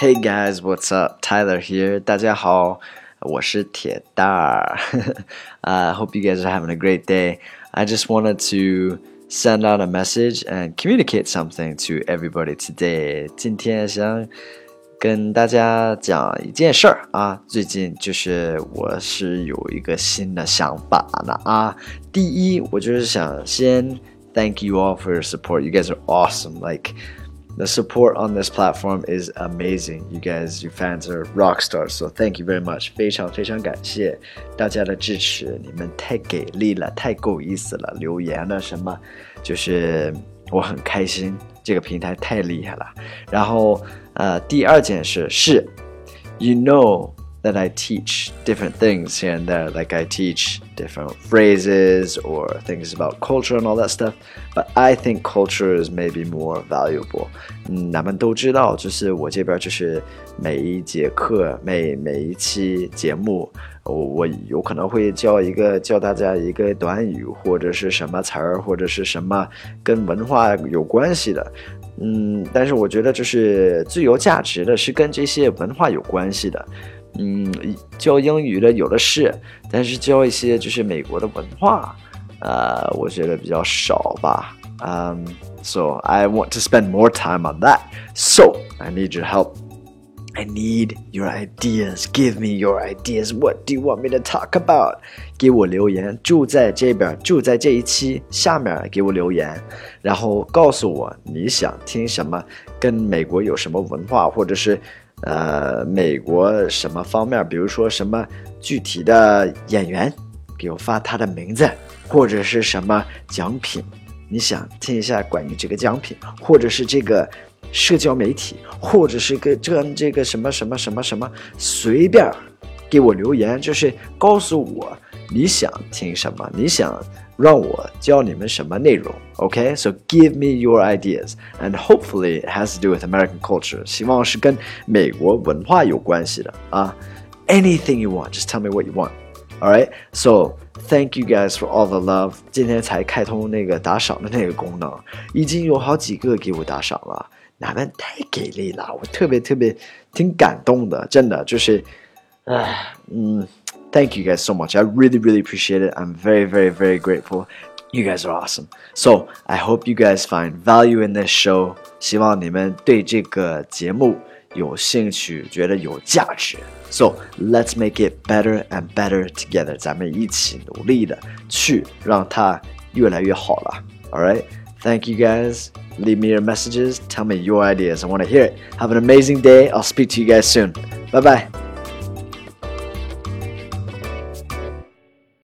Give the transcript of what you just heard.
Hey guys, what's up? Tyler here. 大家好，我是铁蛋儿。uh, hope you guys are having a great day. I just wanted to send out a message and communicate something to everybody today. 今天想跟大家讲一件事儿啊，最近就是我是有一个新的想法呢啊。第一，我就是想先 thank you all for your support. You guys are awesome. Like the support on this platform is amazing. You guys, you fans are rock stars. So thank you very much. 非常非常感谢大家的支持，你们太给力了，太够意思了，留言了什么，就是我很开心，这个平台太厉害了。然后呃，第二件事是，you know that I teach different things here and there, like I teach different phrases or things about culture and all that stuff. But I think culture is maybe more valuable. 嗯，咱们都知道，就是我这边就是每一节课、每每一期节目，我我有可能会教一个教大家一个短语或者是什么词儿或者是什么跟文化有关系的。嗯，但是我觉得就是最有价值的是跟这些文化有关系的。 嗯，教英语的有的是，但是教一些就是美国的文化，呃，我觉得比较少吧。Um, so I want to spend more time on that. So I need your help. I need your ideas. Give me your ideas. What do you want me to talk about? 给我留言，就在这边，就在这一期下面给我留言，然后告诉我你想听什么，跟美国有什么文化，或者是呃美国什么方面，比如说什么具体的演员，给我发他的名字，或者是什么奖品，你想听一下关于这个奖品，或者是这个社交媒体，或者是个这这个什么什么什么什么，随便给我留言，就是告诉我你想听什么，你想。让我教你们什么内容，OK？So、give me your ideas, and hopefully it has to do with American culture. 希望是跟美国文化有关系的啊。Anything you want, just tell me what you want. All right? So thank you guys for all the love. 今天才开通那个打赏的那个功能，已经有好几个给我打赏了，你们太给力了，我特别特别挺感动的，真的就是，唉，嗯。Thank you guys so much. I really, really appreciate it. I'm very, very, very grateful. You guys are awesome. So I hope you guys find value in this show. 希望你们对这个节目 有兴趣，觉得有价值。So let's make it better and better together. 咱们一起努力的去让它越来越好了。All right. Thank you guys. Leave me your messages. Tell me your ideas. I want to hear it. Have an amazing day. I'll speak to you guys soon. Bye bye.